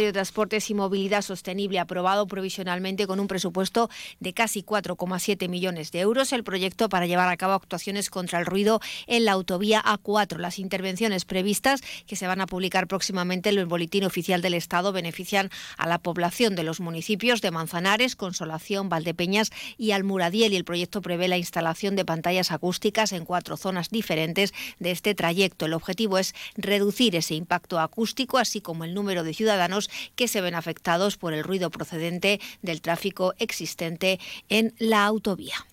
de Transportes y Movilidad Sostenible aprobado provisionalmente con un presupuesto de casi 4,7 millones de euros el proyecto para llevar a cabo actuaciones contra el ruido en la autovía A4. Las intervenciones previstas que se van a publicar próximamente en el Boletín Oficial del Estado benefician a la población de los municipios de Manzanares, Consolación, Valdepeñas y Almuradiel y el proyecto prevé la instalación de pantallas acústicas en cuatro zonas diferentes de este trayecto. El objetivo es reducir ese impacto acústico así como el número de ciudadanos que se ven afectados por el ruido procedente del tráfico existente en la autovía.